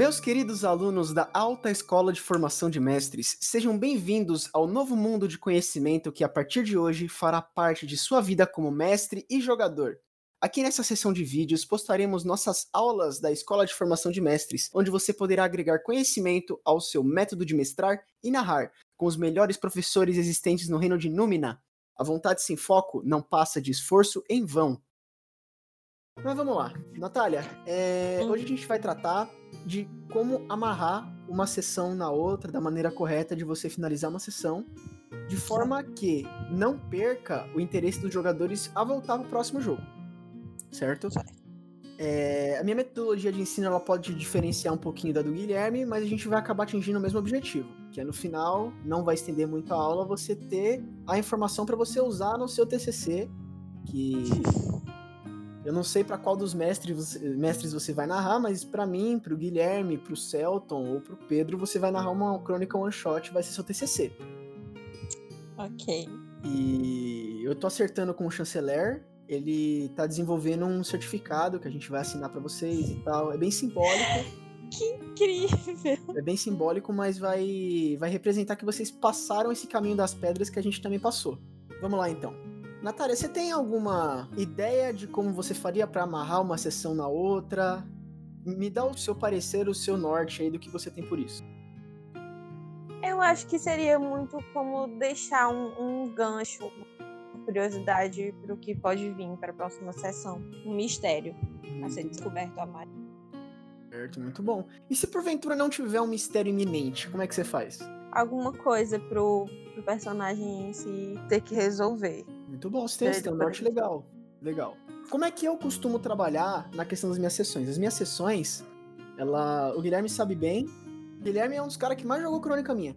Meus queridos alunos da Alta Escola de Formação de Mestres, sejam bem-vindos ao novo mundo de conhecimento que a partir de hoje fará parte de sua vida como mestre e jogador. Aqui nessa sessão de vídeos postaremos nossas aulas da Escola de Formação de Mestres, onde você poderá agregar conhecimento ao seu método de mestrar e narrar, com os melhores professores existentes no reino de Númina. A vontade sem foco não passa de esforço em vão. Mas vamos lá. Natália, é, hoje a gente vai tratar de como amarrar uma sessão na outra da maneira correta de você finalizar uma sessão, de forma que não perca o interesse dos jogadores a voltar para o próximo jogo. Certo? É, a minha metodologia de ensino ela pode diferenciar um pouquinho da do Guilherme, mas a gente vai acabar atingindo o mesmo objetivo, que é no final, não vai estender muito a aula, você ter a informação para você usar no seu TCC, que eu não sei para qual dos mestres, mestres você vai narrar, mas para mim, pro Guilherme, pro Celton ou pro Pedro, você vai narrar uma crônica one shot, vai ser seu TCC. Ok. E eu tô acertando com o chanceler, ele tá desenvolvendo um certificado que a gente vai assinar para vocês e tal. É bem simbólico. Que incrível! É bem simbólico, mas vai vai representar que vocês passaram esse caminho das pedras que a gente também passou. Vamos lá então. Natália, você tem alguma ideia de como você faria para amarrar uma sessão na outra? Me dá o seu parecer, o seu norte aí do que você tem por isso. Eu acho que seria muito como deixar um, um gancho, uma curiosidade para o que pode vir para a próxima sessão. Um mistério a ser descoberto a mais. Certo, muito bom. E se porventura não tiver um mistério iminente, como é que você faz? Alguma coisa pro, pro personagem em si ter que resolver. Muito bom, você tem, tem um norte legal. Legal. Como é que eu costumo trabalhar na questão das minhas sessões? As minhas sessões, ela. O Guilherme sabe bem. O Guilherme é um dos caras que mais jogou crônica minha.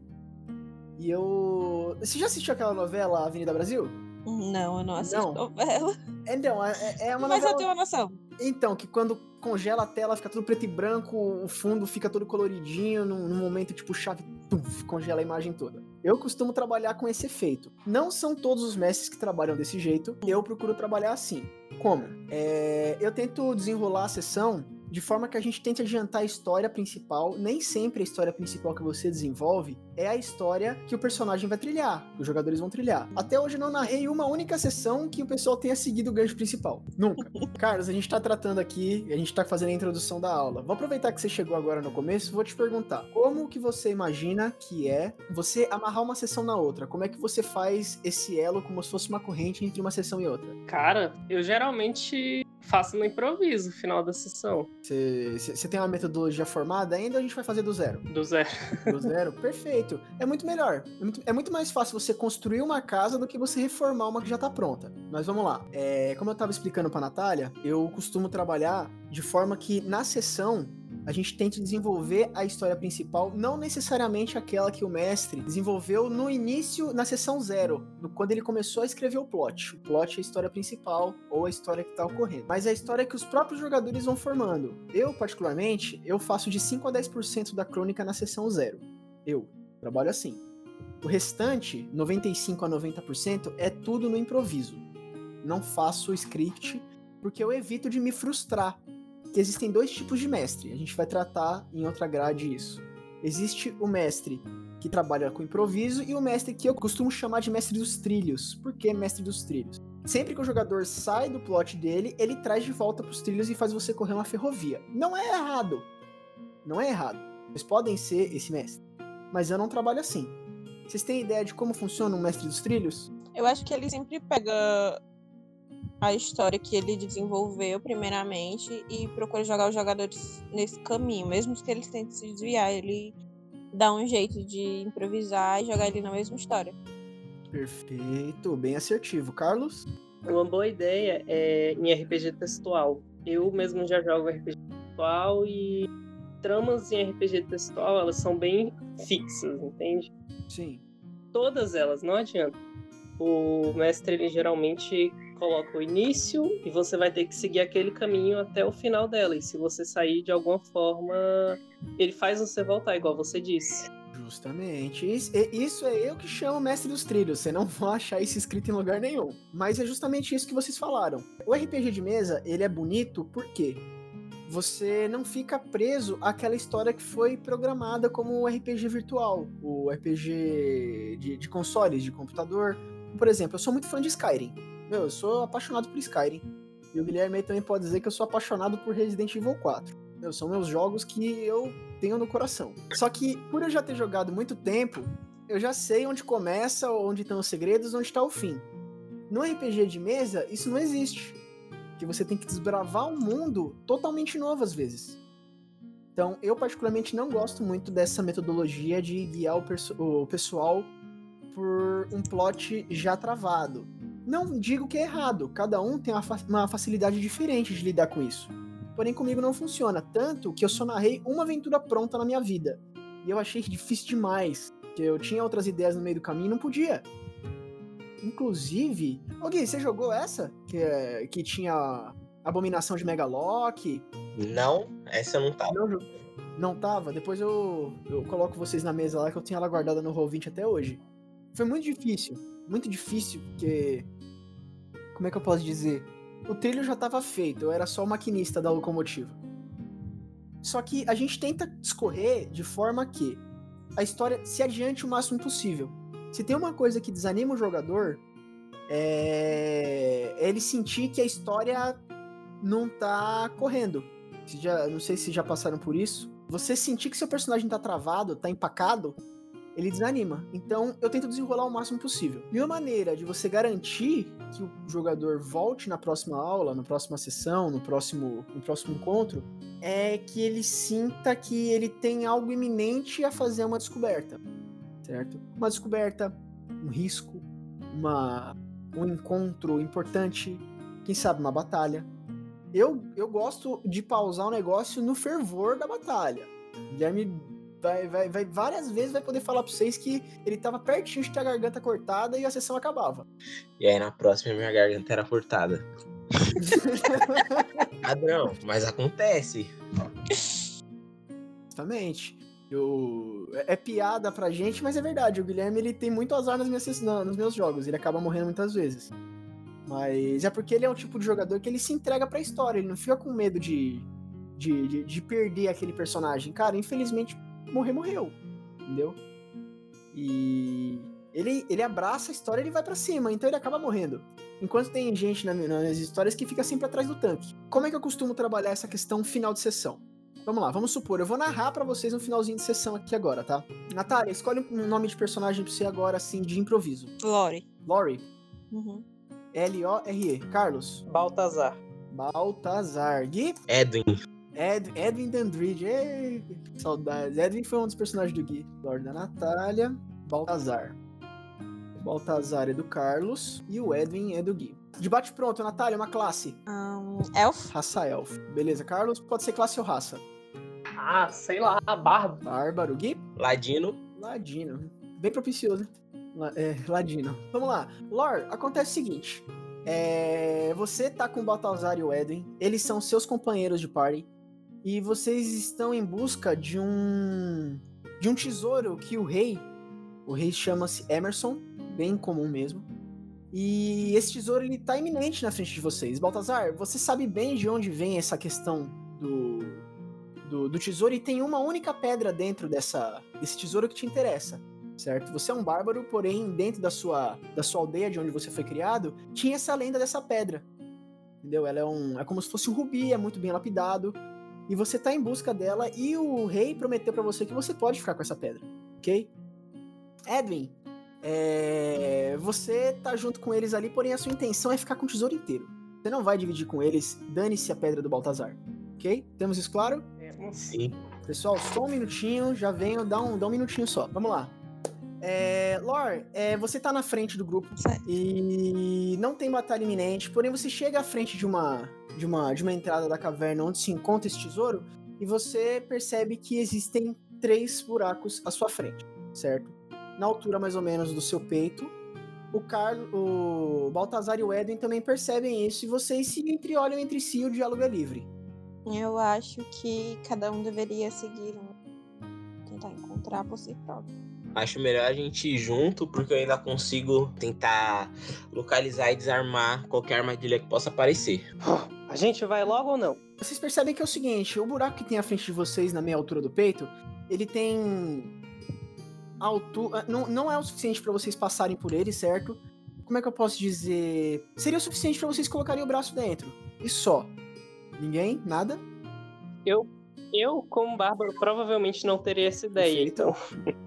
E eu. Você já assistiu aquela novela Avenida Brasil? Não, eu não assisto não. novela. Então, é, é uma Mas novela... eu tenho uma noção. Então, que quando congela a tela, fica tudo preto e branco, o fundo fica todo coloridinho, num, num momento tipo chave, puff, congela a imagem toda. Eu costumo trabalhar com esse efeito. Não são todos os mestres que trabalham desse jeito, eu procuro trabalhar assim. Como? É, eu tento desenrolar a sessão de forma que a gente tente adiantar a história principal. Nem sempre a história principal que você desenvolve é a história que o personagem vai trilhar, que os jogadores vão trilhar. Até hoje eu não narrei uma única sessão que o pessoal tenha seguido o gancho principal. Nunca. Carlos, a gente tá tratando aqui, a gente tá fazendo a introdução da aula. Vou aproveitar que você chegou agora no começo, vou te perguntar: como que você imagina que é você amarrar uma sessão na outra? Como é que você faz esse elo como se fosse uma corrente entre uma sessão e outra? Cara, eu geralmente faço no improviso final da sessão. Você tem uma metodologia formada ainda ou a gente vai fazer do zero? Do zero. Do zero? Perfeito. É muito melhor. É muito, é muito, mais fácil você construir uma casa do que você reformar uma que já tá pronta. Mas vamos lá. É, como eu tava explicando pra Natália, eu costumo trabalhar de forma que na sessão a gente tente desenvolver a história principal, não necessariamente aquela que o mestre desenvolveu no início, na sessão zero, quando ele começou a escrever o plot. O plot é a história principal ou a história que está ocorrendo. Mas é a história que os próprios jogadores vão formando. Eu, particularmente, eu faço de 5 a 10% da crônica na sessão zero. Eu trabalho assim. O restante, 95 a 90%, é tudo no improviso. Não faço script porque eu evito de me frustrar que existem dois tipos de mestre. A gente vai tratar em outra grade isso. Existe o mestre que trabalha com improviso e o mestre que eu costumo chamar de mestre dos trilhos. Por que mestre dos trilhos? Sempre que o jogador sai do plot dele, ele traz de volta para os trilhos e faz você correr uma ferrovia. Não é errado. Não é errado. Vocês podem ser esse mestre. Mas eu não trabalho assim. Vocês têm ideia de como funciona um mestre dos trilhos? Eu acho que ele sempre pega a história que ele desenvolveu primeiramente e procura jogar os jogadores nesse caminho, mesmo que eles tentem se desviar, ele dá um jeito de improvisar e jogar ele na mesma história. Perfeito, bem assertivo, Carlos. Uma boa ideia é em RPG textual. Eu mesmo já jogo RPG textual e tramas em RPG textual elas são bem fixas, entende? Sim. Todas elas, não adianta. O mestre ele geralmente coloca o início e você vai ter que seguir aquele caminho até o final dela. E se você sair de alguma forma, ele faz você voltar, igual você disse. Justamente. Isso é eu que chamo mestre dos trilhos. Você não vai achar isso escrito em lugar nenhum. Mas é justamente isso que vocês falaram. O RPG de mesa, ele é bonito porque você não fica preso àquela história que foi programada como o RPG virtual, o RPG de, de consoles, de computador. Por exemplo, eu sou muito fã de Skyrim. Meu, eu sou apaixonado por Skyrim. E o Guilherme também pode dizer que eu sou apaixonado por Resident Evil 4. Meu, são meus jogos que eu tenho no coração. Só que, por eu já ter jogado muito tempo, eu já sei onde começa, onde estão os segredos, onde está o fim. No RPG de mesa, isso não existe que você tem que desbravar um mundo totalmente novo às vezes. Então, eu particularmente não gosto muito dessa metodologia de guiar o, o pessoal por um plot já travado. Não digo que é errado, cada um tem uma, fa uma facilidade diferente de lidar com isso. Porém, comigo não funciona, tanto que eu só narrei uma aventura pronta na minha vida. E eu achei difícil demais, que eu tinha outras ideias no meio do caminho e não podia. Inclusive. Ô Gui, você jogou essa? Que, é, que tinha Abominação de Megalock? Não, essa eu não tava. Não, não tava? Depois eu, eu coloco vocês na mesa lá que eu tenho ela guardada no Roll20 até hoje. Foi muito difícil. Muito difícil, porque. Como é que eu posso dizer? O trilho já estava feito, eu era só o maquinista da locomotiva. Só que a gente tenta escorrer de forma que a história se adiante o máximo possível. Se tem uma coisa que desanima o jogador, é, ele sentir que a história não tá correndo. Já, não sei se já passaram por isso. Você sentir que seu personagem tá travado, tá empacado, ele desanima. Então eu tento desenrolar o máximo possível. E uma maneira de você garantir que o jogador volte na próxima aula, na próxima sessão, no próximo, no próximo encontro, é que ele sinta que ele tem algo iminente a fazer uma descoberta certo? Uma descoberta, um risco, uma, um encontro importante, quem sabe uma batalha. Eu, eu gosto de pausar o negócio no fervor da batalha. Guilherme vai, vai, vai várias vezes vai poder falar para vocês que ele tava pertinho de ter a garganta cortada e a sessão acabava. E aí na próxima minha garganta era cortada. Padrão, mas acontece. Justamente. Eu... É, é piada pra gente, mas é verdade. O Guilherme ele tem muito azar nas minhas, nos meus jogos. Ele acaba morrendo muitas vezes. Mas é porque ele é um tipo de jogador que ele se entrega pra história. Ele não fica com medo de, de, de, de perder aquele personagem. Cara, infelizmente, morrer, morreu. Entendeu? E ele, ele abraça a história e ele vai para cima, então ele acaba morrendo. Enquanto tem gente nas histórias que fica sempre atrás do tanque. Como é que eu costumo trabalhar essa questão final de sessão? Vamos lá, vamos supor, eu vou narrar para vocês no finalzinho de sessão aqui agora, tá? Natália, escolhe um nome de personagem pra você agora, assim, de improviso. Lori. Lori. Uhum. L-O-R-E. Carlos. Baltazar. Baltazar. Gui. Edwin. Ed, Edwin Dandridge. Ei, saudades. Edwin foi um dos personagens do Gui. Lord da Natália. Baltazar. Baltazar é do Carlos. E o Edwin é do Gui. Debate pronto, Natália, uma classe. Um, elf. Raça elf. Beleza, Carlos, pode ser classe ou raça? Ah, sei lá, bárbaro. Bárbaro. Gui? Ladino. Ladino. Bem propicioso, né? É, Ladino. Vamos lá. Lore, acontece o seguinte. É, você tá com o Baltazar e o Edwin. Eles são seus companheiros de party. E vocês estão em busca de um. de um tesouro que o rei. O rei chama-se Emerson. Bem comum mesmo. E esse tesouro ele tá iminente na frente de vocês. Baltazar, você sabe bem de onde vem essa questão do do, do tesouro e tem uma única pedra dentro dessa, desse tesouro que te interessa certo? Você é um bárbaro, porém, dentro da sua, da sua aldeia, de onde você foi criado, tinha essa lenda dessa pedra. Entendeu? Ela é um. É como se fosse um rubi, é muito bem lapidado. E você tá em busca dela, e o rei prometeu para você que você pode ficar com essa pedra. Ok? Edwin, é, você tá junto com eles ali, porém a sua intenção é ficar com o tesouro inteiro. Você não vai dividir com eles, dane-se a pedra do Baltazar. Ok? Temos isso claro? Sim. Pessoal, só um minutinho, já venho, dá um, dá um minutinho só. Vamos lá. É, Lore, é, você tá na frente do grupo Certo. e não tem batalha iminente, porém você chega à frente de uma, de uma, de uma entrada da caverna onde se encontra esse tesouro e você percebe que existem três buracos à sua frente, certo? Na altura mais ou menos do seu peito. O Carlos, o Baltazar e o Edwin também percebem isso e vocês se entreolham entre si e o diálogo é livre. Eu acho que cada um deveria seguir um. Tentar encontrar si próprio. Acho melhor a gente ir junto, porque eu ainda consigo tentar localizar e desarmar qualquer armadilha que possa aparecer. A gente vai logo ou não? vocês percebem que é o seguinte: o buraco que tem à frente de vocês, na meia altura do peito, ele tem. Altura. Não, não é o suficiente para vocês passarem por ele, certo? Como é que eu posso dizer? Seria o suficiente para vocês colocarem o braço dentro. E só. Ninguém? Nada? Eu, eu como bárbaro, provavelmente não teria essa ideia, Perfeito. então.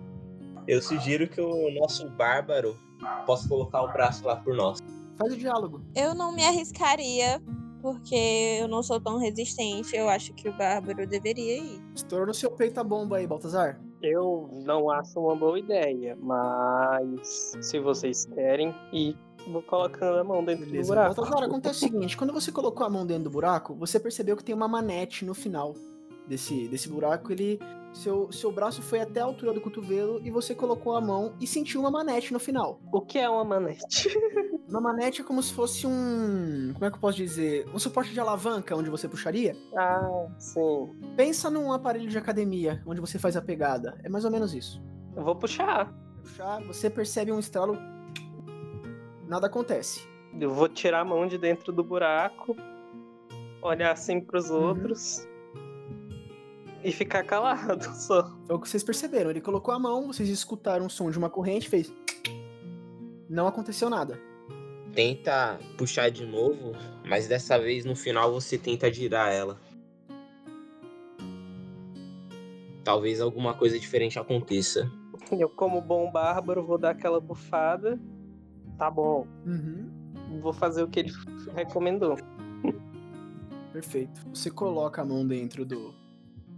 Eu sugiro que o nosso bárbaro possa colocar o braço lá por nós. Faz o diálogo. Eu não me arriscaria, porque eu não sou tão resistente. Eu acho que o Bárbaro deveria ir. Estourou no seu peito a bomba aí, Baltazar. Eu não acho uma boa ideia, mas se vocês querem, e vou colocando a mão dentro do Beleza. buraco. Baltazar, acontece o seguinte: quando você colocou a mão dentro do buraco, você percebeu que tem uma manete no final desse, desse buraco. Ele. Seu, seu braço foi até a altura do cotovelo e você colocou a mão e sentiu uma manete no final. O que é uma manete? Uma manete é como se fosse um. Como é que eu posso dizer? Um suporte de alavanca onde você puxaria? ah, sim. Pensa num aparelho de academia onde você faz a pegada. É mais ou menos isso. Eu vou puxar. Puxar, você percebe um estralo. Nada acontece. Eu vou tirar a mão de dentro do buraco, olhar assim pros Uhum. outros e ficar calado só. Foi o que vocês perceberam. Ele colocou a mão, vocês escutaram o som de uma corrente, fez. Não aconteceu nada. Tenta puxar de novo, mas dessa vez no final você tenta girar ela. Talvez alguma coisa diferente aconteça. Eu, como bom bárbaro, vou dar aquela bufada. Tá bom, Uhum. vou fazer o que ele recomendou. Perfeito. Você coloca a mão dentro do,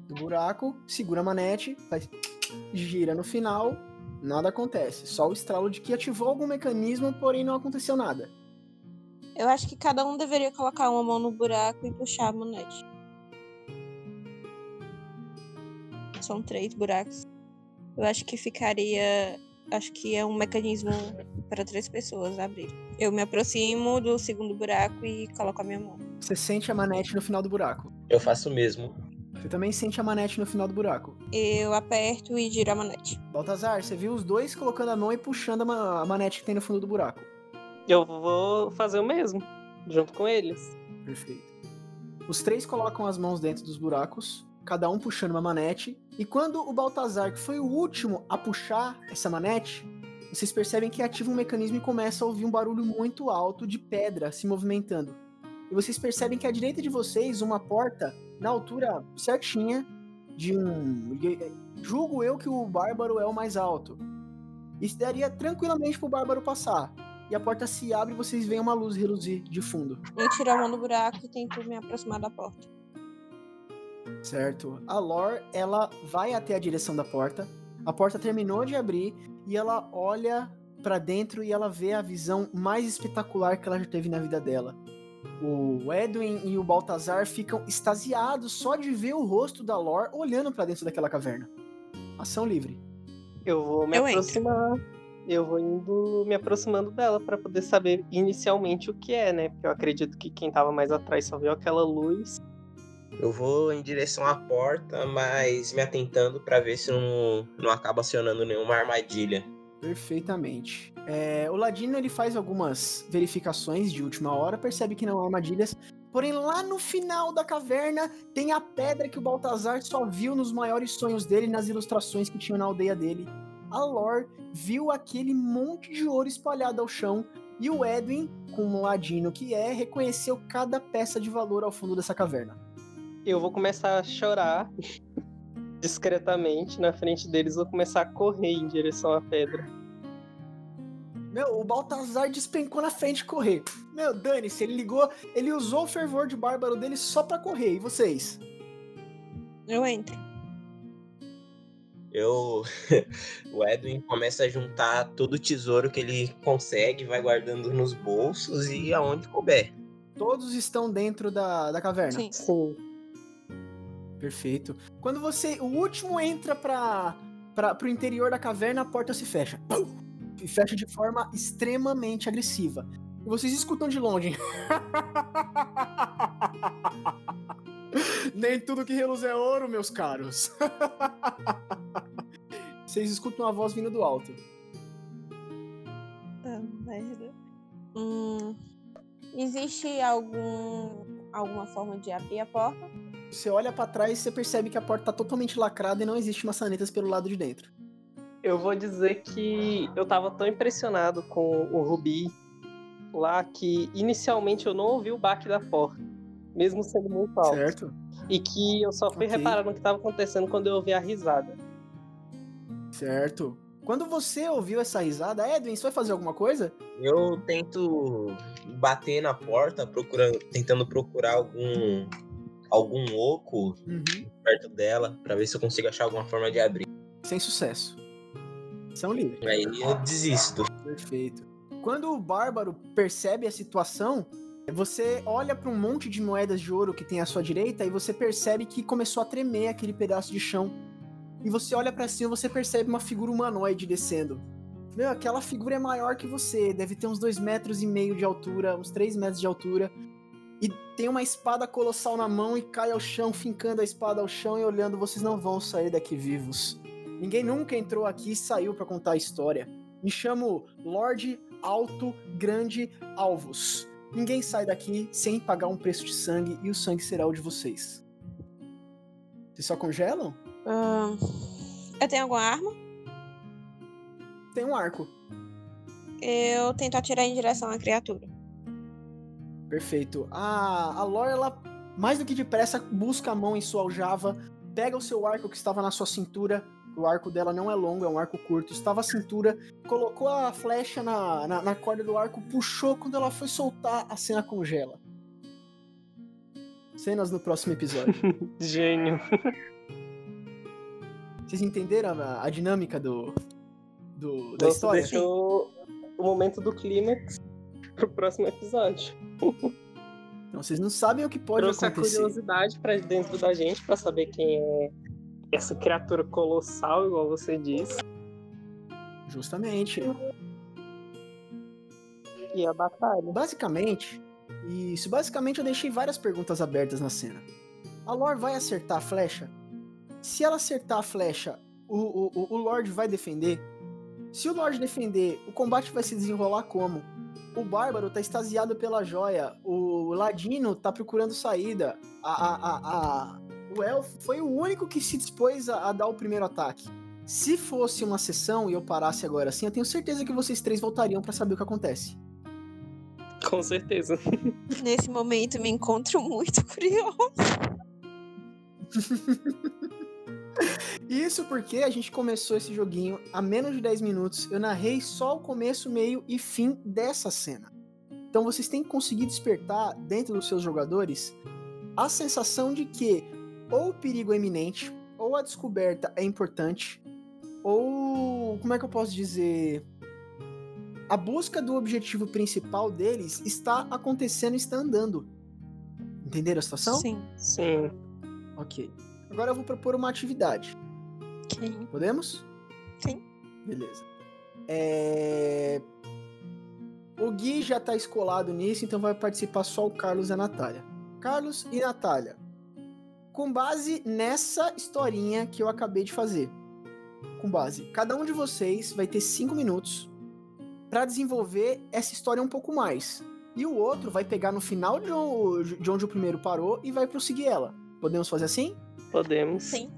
do buraco, segura a manete, faz. gira no final, nada acontece. Só o estralo de que ativou algum mecanismo, porém não aconteceu nada. Eu acho que cada um deveria colocar uma mão no buraco e puxar a manete. São três buracos. Eu acho que ficaria. Acho que é um mecanismo para três pessoas abrir. Eu me aproximo do segundo buraco e coloco a minha mão. Você sente a manete no final do buraco. Eu faço o mesmo. Você também sente a manete no final do buraco. Eu aperto e giro a manete. Baltazar, você viu os dois colocando a mão e puxando a, ma- a manete que tem no fundo do buraco. Eu vou fazer o mesmo, junto com eles. Perfeito. Os três colocam as mãos dentro dos buracos, cada um puxando uma manete. E quando o Baltazar, que foi o último a puxar essa manete, vocês percebem que ativa um mecanismo e começa a ouvir um barulho muito alto de pedra se movimentando. E vocês percebem que à direita de vocês, uma porta na altura certinha de um. Julgo eu que o Bárbaro é o mais alto. Isso daria tranquilamente pro Bárbaro passar. E a porta se abre e vocês veem uma luz reluzir de fundo. Eu tiro a mão do buraco e tento me aproximar da porta. Certo. A Lore, ela vai até a direção da porta. A porta terminou de abrir e ela olha pra dentro e ela vê a visão mais espetacular que ela já teve na vida dela. O Edwin e o Baltazar ficam extasiados só de ver o rosto da Lore olhando pra dentro daquela caverna. Ação livre. Eu vou me Eu entro. aproximar. Eu vou indo me aproximando dela pra poder saber inicialmente o que é, né? Porque eu acredito que quem tava mais atrás só viu aquela luz. Eu vou em direção à porta, mas me atentando pra ver se não, não acaba acionando nenhuma armadilha. Perfeitamente. É, o Ladino ele faz algumas verificações de última hora, percebe que não há armadilhas. Porém, lá no final da caverna tem a pedra que o Baltazar só viu nos maiores sonhos dele, nas ilustrações que tinham na aldeia dele. A Lore viu aquele monte de ouro espalhado ao chão e o Edwin, como ladino que é, reconheceu cada peça de valor ao fundo dessa caverna. Eu vou começar a chorar discretamente na frente deles. Vou começar a correr em direção à pedra. Meu, o Baltazar despencou na frente e correr. Meu, dane-se, ele ligou, ele usou o fervor de bárbaro dele só pra correr. E vocês? Eu entro. Eu. o Edwin começa a juntar todo o tesouro que ele consegue, vai guardando nos bolsos e aonde couber. Todos estão dentro da, da caverna. Sim. Sim. Perfeito. Quando você. O último entra pra, pra, pro interior da caverna, a porta se fecha. E fecha de forma extremamente agressiva. E vocês escutam de longe. Nem tudo que reluz é ouro, meus caros. Vocês escutam a voz vindo do alto. Ah, merda. Hum, existe algum alguma forma de abrir a porta. Você olha pra trás e você percebe que a porta tá totalmente lacrada e não existe maçanetas pelo lado de dentro. Eu vou dizer que eu tava tão impressionado com o Rubi lá que inicialmente eu não ouvi o baque da porta, mesmo sendo muito alto. Certo? E que eu só fui Ok. reparar no que tava acontecendo quando eu ouvi a risada. Certo. Quando você ouviu essa risada, Edwin, você vai fazer alguma coisa? Eu tento bater na porta, procurando, tentando procurar algum algum oco Uhum. perto dela, pra ver se eu consigo achar alguma forma de abrir. Sem sucesso. São livre. Aí eu desisto. Perfeito. Quando o bárbaro percebe a situação, você olha para um monte de moedas de ouro que tem à sua direita e você percebe que começou a tremer aquele pedaço de chão. E você olha para cima você percebe uma figura humanoide descendo. Meu, aquela figura é maior que você, deve ter uns dois metros e meio de altura, uns três metros de altura. E tem uma espada colossal na mão e cai ao chão, fincando a espada ao chão e olhando, vocês não vão sair daqui vivos. Ninguém nunca entrou aqui e saiu para contar a história. Me chamo Lorde Alto Grande Alvos. Ninguém sai daqui sem pagar um preço de sangue e o sangue será o de vocês. Vocês só congelam? Ahn, eu tenho alguma arma? Tem um arco. Eu tento atirar em direção à criatura. Perfeito. A, a Lore, ela, mais do que depressa, busca a mão em sua aljava, pega o seu arco que estava na sua cintura. O arco dela não é longo, é um arco curto. Estava à cintura, colocou a flecha na, na, na corda do arco, puxou. Quando ela foi soltar, a cena congela. Cenas no próximo episódio. Gênio. Vocês entenderam a, a dinâmica do, do da Você história? deixou o momento do clímax pro próximo episódio. Então, vocês não sabem o que pode Trouxe a acontecer. curiosidade pra dentro da gente pra saber quem é essa criatura colossal, igual você disse. Justamente. E a batalha. Basicamente, isso. Basicamente, eu deixei várias perguntas abertas na cena. A Lore vai acertar a flecha? Se ela acertar a flecha, o, o, o- Lorde vai defender? Se o Lorde defender, o combate vai se desenrolar como? O Bárbaro tá extasiado pela joia. O Ladino tá procurando saída. A, a, a, a- o Elfo foi o único que se dispôs a, a dar o primeiro ataque. Se fosse uma sessão e eu parasse agora assim, eu tenho certeza que vocês três voltariam pra saber o que acontece. Com certeza. Nesse momento me encontro muito curioso. Isso porque a gente começou esse joguinho há menos de 10 minutos. Eu narrei só o começo, meio e fim dessa cena. Então vocês têm que conseguir despertar dentro dos seus jogadores a sensação de que ou o perigo é iminente, ou a descoberta é importante, ou como é que eu posso dizer? A busca do objetivo principal deles está acontecendo, está andando. Entenderam a situação? Sim. Sim. Ok. Agora eu vou propor uma atividade. Ok. Podemos? Sim. Beleza. É... O Gui já tá escolado nisso, então vai participar só o Carlos e a Natália. Carlos e Natália. Com base nessa historinha que eu acabei de fazer. Com base, cada um de vocês vai ter cinco minutos para desenvolver essa história um pouco mais. E o outro vai pegar no final de onde o primeiro parou e vai prosseguir ela. Podemos fazer assim? Podemos. Sim.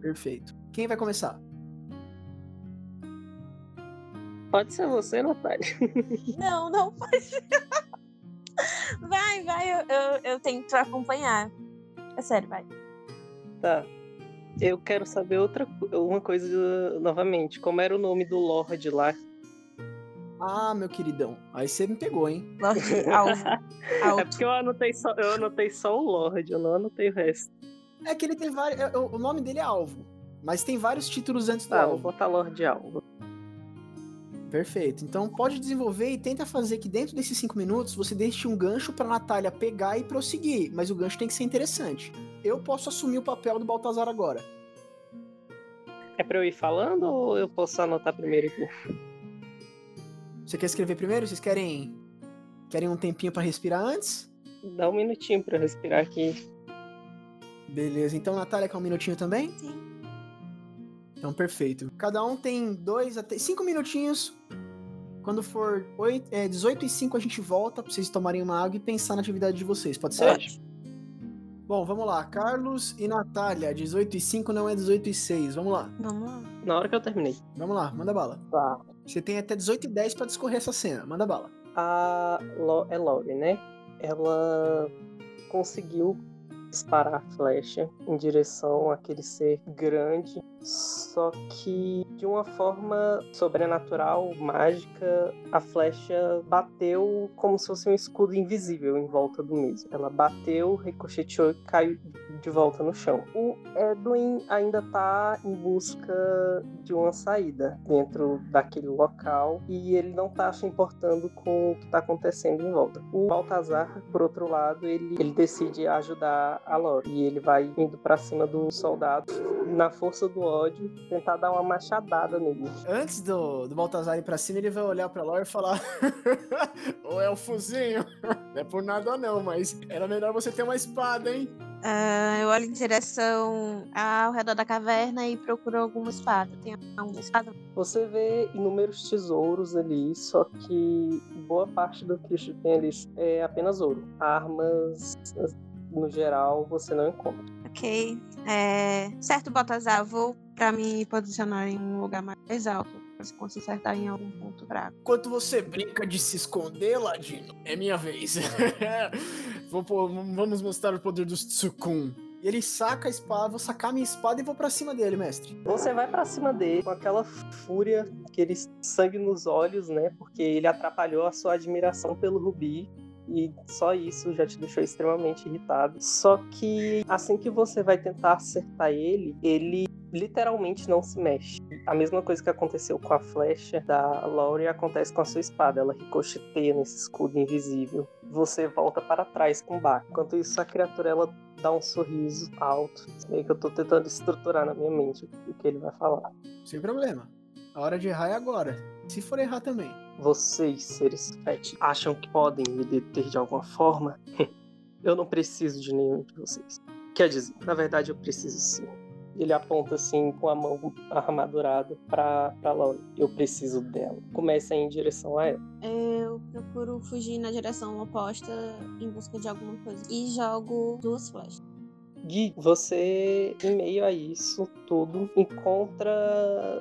Perfeito. Quem vai começar? Pode ser você, Natália. Não, não pode. Vai, vai, eu, eu, eu tento acompanhar. É sério, vai. Tá. Eu quero saber outra uma coisa novamente. Como era o nome do Lorde lá? Ah, meu queridão. Aí você me pegou, hein? Lorde Alvo. É Alto. porque eu anotei só, eu anotei só o Lorde, eu não anotei o resto. É que ele tem vários. é, O nome dele é Alvo. Mas tem vários títulos antes do vou Alvo. botar Lorde Alvo. Perfeito. Então pode desenvolver e tenta fazer que dentro desses cinco minutos você deixe um gancho pra Natália pegar e prosseguir. Mas o gancho tem que ser interessante. Eu posso assumir o papel do Baltazar agora. É pra eu ir falando ou eu posso anotar primeiro aqui? Você quer escrever primeiro? Vocês querem. Querem um tempinho pra respirar antes? Dá um minutinho pra eu respirar aqui. Beleza. Então, Natália, quer um minutinho também? Sim. Então, perfeito. Cada um tem dois até cinco minutinhos Quando for 8, é, 18 e 5 a gente volta pra vocês tomarem uma água e pensar na atividade de vocês, pode ser? Pode. Bom, vamos lá. Carlos e Natália, 18 e 5 não é 18 e 6. Vamos lá. Vamos lá. Na hora que eu terminei. Vamos lá, manda bala. Tá. Você tem até 18 e 10 pra discorrer essa cena. Manda bala. A Lo é Lori, né? Ela conseguiu disparar a flecha em direção àquele ser grande, só que de uma forma sobrenatural, mágica, a flecha bateu como se fosse um escudo invisível em volta do mesmo. Ela bateu, ricocheteou e caiu de volta no chão. O Edwin ainda tá em busca de uma saída dentro daquele local e ele não tá se importando com o que tá acontecendo em volta. O Baltazar, por outro lado, ele, ele decide ajudar a Lori e ele vai indo pra cima do soldado na força do ódio tentar dar uma machadada nele. Antes do, do Baltazar ir pra cima, ele vai olhar pra Lore e falar: Ô elfozinho, não é por nada não, mas era melhor você ter uma espada, hein? Ah, eu olho em direção ao redor da caverna e procuro alguma espada. Tem alguma espada? Você vê inúmeros tesouros ali, só que boa parte do que tem ali é apenas ouro. Armas, no geral, você não encontra. Ok. É... Certo, Baltazar, vou pra me posicionar em um lugar mais alto. Pra se consertar em algum ponto fraco. Enquanto você brinca de se esconder, Ladino, é minha vez. Vou vamos mostrar o poder dos Tsukun. E ele saca a espada, vou sacar minha espada e vou pra cima dele, mestre. Você vai pra cima dele com aquela fúria, aquele sangue nos olhos, né? Porque ele atrapalhou a sua admiração pelo Rubi. E só isso já te deixou extremamente irritado. Só que assim que você vai tentar acertar ele, ele literalmente não se mexe. A mesma coisa que aconteceu com a flecha da Laurie acontece com a sua espada. Ela ricocheteia nesse escudo invisível. Você volta para trás com o Bach. Enquanto isso, a criatura ela dá um sorriso alto. Bem que eu tô tentando estruturar na minha mente o que ele vai falar. Sem problema. A hora de errar é agora. Se for errar também. Vocês, seres Fett, acham que podem me deter de alguma forma? eu não preciso de nenhum de vocês. Quer dizer, na verdade eu preciso sim. Ele aponta assim com a mão armadurada pra, pra Laurie. Eu preciso dela. Começa a ir em direção a ela. Eu procuro fugir na direção oposta em busca de alguma coisa. E jogo duas flechas. Gui, você, em meio a isso tudo, encontra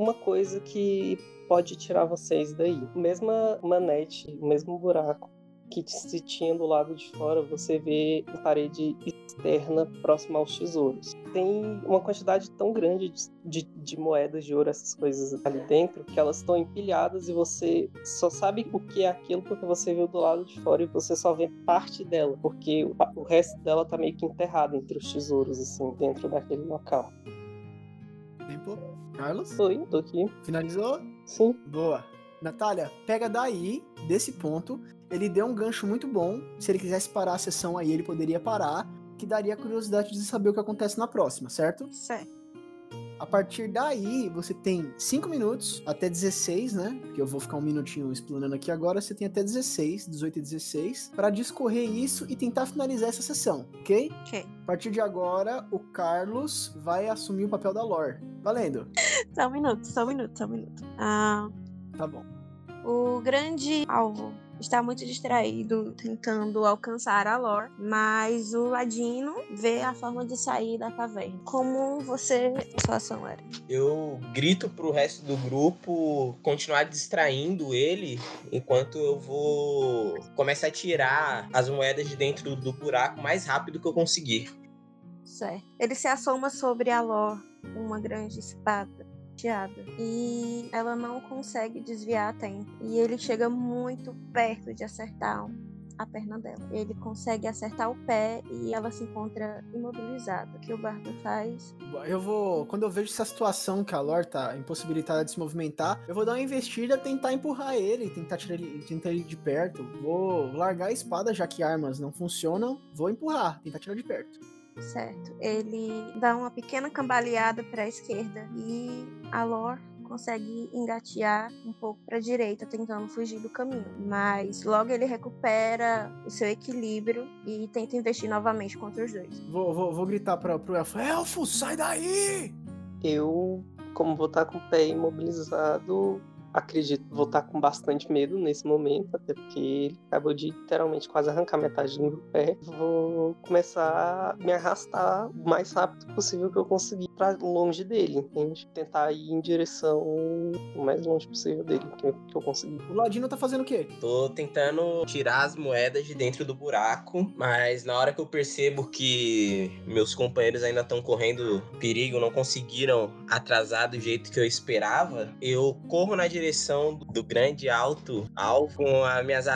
uma coisa que pode tirar vocês daí. Mesma manete, o mesmo buraco que se tinha do lado de fora, você vê a parede externa próxima aos tesouros. Tem uma quantidade tão grande de, de, de moedas de ouro, essas coisas ali dentro, que elas estão empilhadas e você só sabe o que é aquilo porque você viu do lado de fora e você só vê parte dela, porque o, o resto dela tá meio que enterrado entre os tesouros, assim, dentro daquele local. Tempo. Carlos? Oi, tô aqui. Finalizou? Sim. Boa. Natália, pega daí, desse ponto. Ele deu um gancho muito bom. Se ele quisesse parar a sessão aí, ele poderia parar. Que daria curiosidade de saber o que acontece na próxima, certo? Certo. A partir daí, você tem 5 minutos até 16, né? Porque eu vou ficar um minutinho explanando aqui agora. Você tem até 16, 18 e 16, para discorrer isso e tentar finalizar essa sessão, ok? Ok. A partir de agora, o Carlos vai assumir o papel da Lore. Valendo. Só um minuto, só um minuto, só um minuto. Ah, Tá bom. o grande alvo está muito distraído tentando alcançar a Lore, mas o Ladino vê a forma de sair da caverna. Como você. Sua ação era? Eu grito pro resto do grupo continuar distraindo ele enquanto eu vou começar a tirar as moedas de dentro do buraco mais rápido que eu conseguir. Certo. Ele se assoma sobre a Lore, uma grande espada e ela não consegue desviar a tempo. E ele chega muito perto de acertar a perna dela. Ele consegue acertar o pé e ela se encontra imobilizada. O que o Bardo faz? Eu vou. Quando eu vejo essa situação que a Lore tá impossibilitada de se movimentar, eu vou dar uma investida, tentar empurrar ele, tentar tirar ele, tentar ele de perto. Vou largar a espada, já que armas não funcionam. Vou empurrar, tentar tirar de perto. Certo. Ele dá uma pequena cambaleada para a esquerda e a Lore consegue engatear um pouco para a direita, tentando fugir do caminho. Mas logo ele recupera o seu equilíbrio e tenta investir novamente contra os dois. Vou, vou, vou gritar pra, pro elfo: Elfo, sai daí! Eu, como vou estar com o pé imobilizado, acredito, vou estar com bastante medo nesse momento, até porque ele acabou de literalmente quase arrancar metade do meu pé. Vou começar a me arrastar o mais rápido possível que eu conseguir para longe dele, entende? Tentar ir em direção o mais longe possível dele que eu, que eu conseguir. O Ladino tá fazendo o quê? Tô tentando tirar as moedas de dentro do buraco, mas na hora que eu percebo que meus companheiros ainda estão correndo perigo, não conseguiram atrasar do jeito que eu esperava, eu corro na direção do grande alto alvo com as minhas,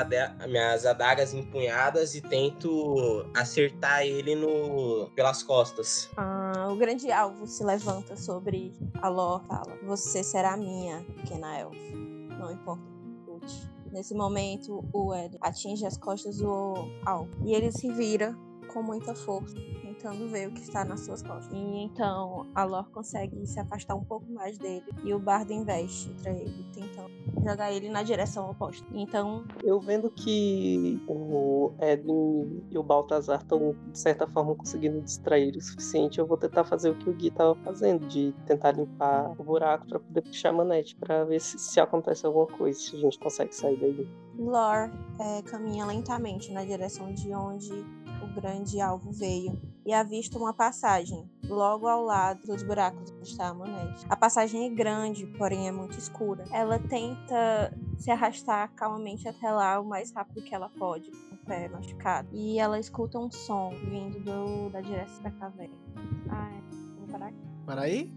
minhas adagas empunhadas e tento acertar ele no pelas costas. Ah, o grande alvo se levanta sobre a Ló fala: Você será minha, pequena elfa. Não importa o que. Nesse momento, o Ed atinge as costas do alvo e ele se vira com muita força, tentando ver o que está nas suas costas. E então a Lor consegue se afastar um pouco mais dele e o Bardo investe contra ele, tentando jogar ele na direção oposta. Então, Eu vendo que o Edwin e o Baltazar estão, de certa forma, conseguindo distrair o suficiente, eu vou tentar fazer o que o Gui tava fazendo, de tentar limpar o buraco para poder puxar a manete, para ver se, se acontece alguma coisa, se a gente consegue sair daí. Lor é, caminha lentamente na direção de onde o grande alvo veio e avista uma passagem logo ao lado dos buracos onde está a manete. A passagem é grande, porém é muito escura. Ela tenta se arrastar calmamente até lá o mais rápido que ela pode, com o pé machucado. E ela escuta um som vindo do- da direção da caverna. Ah, é. Parar aqui. Para aí.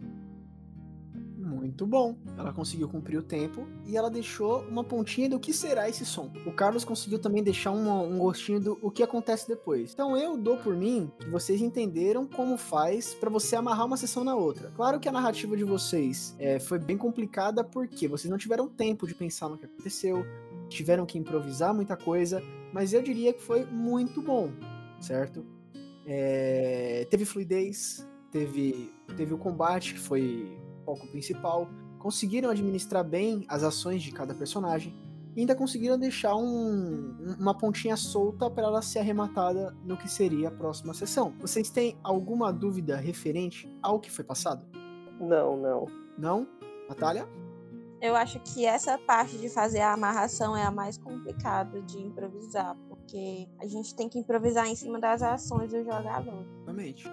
Muito bom. Ela conseguiu cumprir o tempo e ela deixou uma pontinha do que será esse som. O Carlos conseguiu também deixar um gostinho do o que acontece depois. Então eu dou por mim que vocês entenderam como faz pra você amarrar uma sessão na outra. Claro que a narrativa de vocês é, foi bem complicada porque vocês não tiveram tempo de pensar no que aconteceu, tiveram que improvisar muita coisa, mas eu diria que foi muito bom, certo? É, teve fluidez, teve, teve o combate, que foi foco principal. Conseguiram administrar bem as ações de cada personagem. E ainda conseguiram deixar um- um- uma pontinha solta para ela ser arrematada no que seria a próxima sessão. Vocês têm alguma dúvida referente ao que foi passado? Não, não. Não? Natália? Eu acho que essa parte de fazer a amarração é a mais complicada de improvisar, porque a gente tem que improvisar em cima das ações do jogador. Realmente.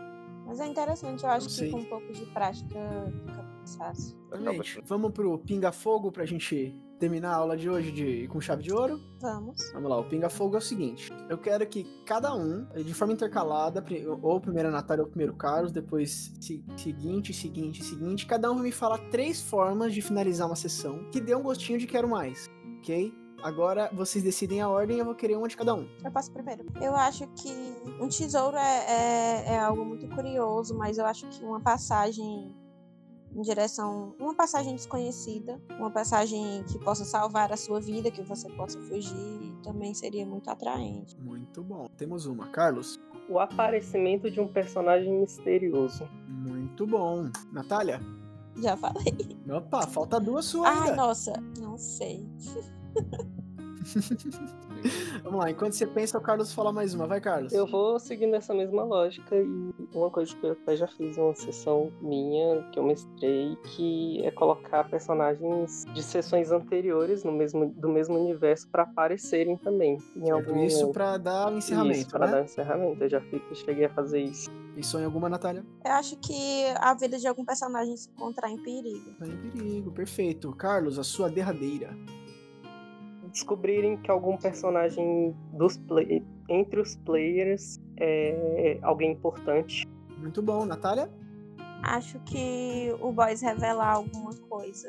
Mas é interessante, eu acho que com um pouco de prática fica fácil. Realmente. Vamos pro pinga-fogo pra gente terminar a aula de hoje de, com chave de ouro? Vamos. Vamos lá, o pinga-fogo é o seguinte: eu quero que cada um, de forma intercalada, ou primeiro a Natália ou primeiro o Carlos, depois se- seguinte, seguinte, seguinte, cada um vai me falar três formas de finalizar uma sessão que dê um gostinho de quero mais, ok? Agora vocês decidem a ordem e eu vou querer uma de cada um. Eu passo primeiro. Eu acho que um tesouro é, é, é algo muito curioso, mas eu acho que uma passagem em direção. Uma passagem desconhecida, uma passagem que possa salvar a sua vida, que você possa fugir, também seria muito atraente. Muito bom. Temos uma. Carlos? O aparecimento de um personagem misterioso. Muito bom. Natália? Já falei. Opa, falta duas suas Ai, ainda. nossa, não sei. Vamos lá, enquanto você pensa, o Carlos fala mais uma. Vai, Carlos. Eu vou seguindo essa mesma lógica e uma coisa que eu até já fiz em uma sessão minha, que eu mestrei, que é colocar personagens de sessões anteriores no mesmo, do mesmo universo para aparecerem também. Em Certo, algum Isso pra dar o encerramento, Isso, para né? dar um encerramento. Eu já cheguei a fazer isso. Isso em alguma, Natália? Eu acho que a vida de algum personagem se encontrar em perigo. Tá em perigo, perfeito. Carlos, a sua derradeira. Descobrirem que algum personagem dos play, entre os players é alguém importante. Muito bom. Natália? Acho que o Boys revelar alguma coisa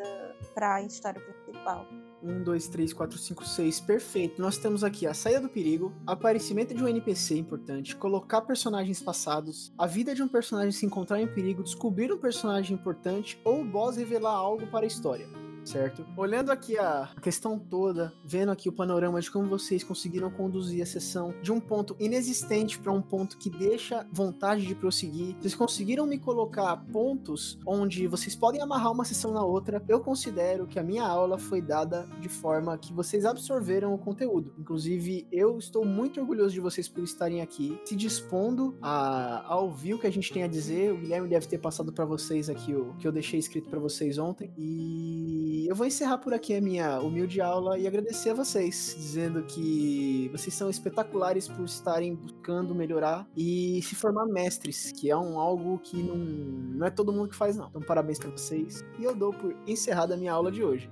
pra história principal. Um, dois, três, quatro, cinco, seis. Perfeito. Nós temos aqui a saída do perigo, aparecimento de um NPC importante, colocar personagens passados, a vida de um personagem se encontrar em perigo, descobrir um personagem importante ou o boss revelar algo para a história. Certo? Olhando aqui a questão toda, vendo aqui o panorama de como vocês conseguiram conduzir a sessão de um ponto inexistente para um ponto que deixa vontade de prosseguir, vocês conseguiram me colocar pontos onde vocês podem amarrar uma sessão na outra. Eu considero que a minha aula foi dada de forma que vocês absorveram o conteúdo. Inclusive, eu estou muito orgulhoso de vocês por estarem aqui, se dispondo a, a ouvir o que a gente tem a dizer. O Guilherme deve ter passado para vocês aqui o que eu deixei escrito para vocês ontem. E E eu vou encerrar por aqui a minha humilde aula e agradecer a vocês, dizendo que vocês são espetaculares por estarem buscando melhorar e se formar mestres, que é um algo que não, não é todo mundo que faz, não. Então, parabéns para vocês. E eu dou por encerrada a minha aula de hoje.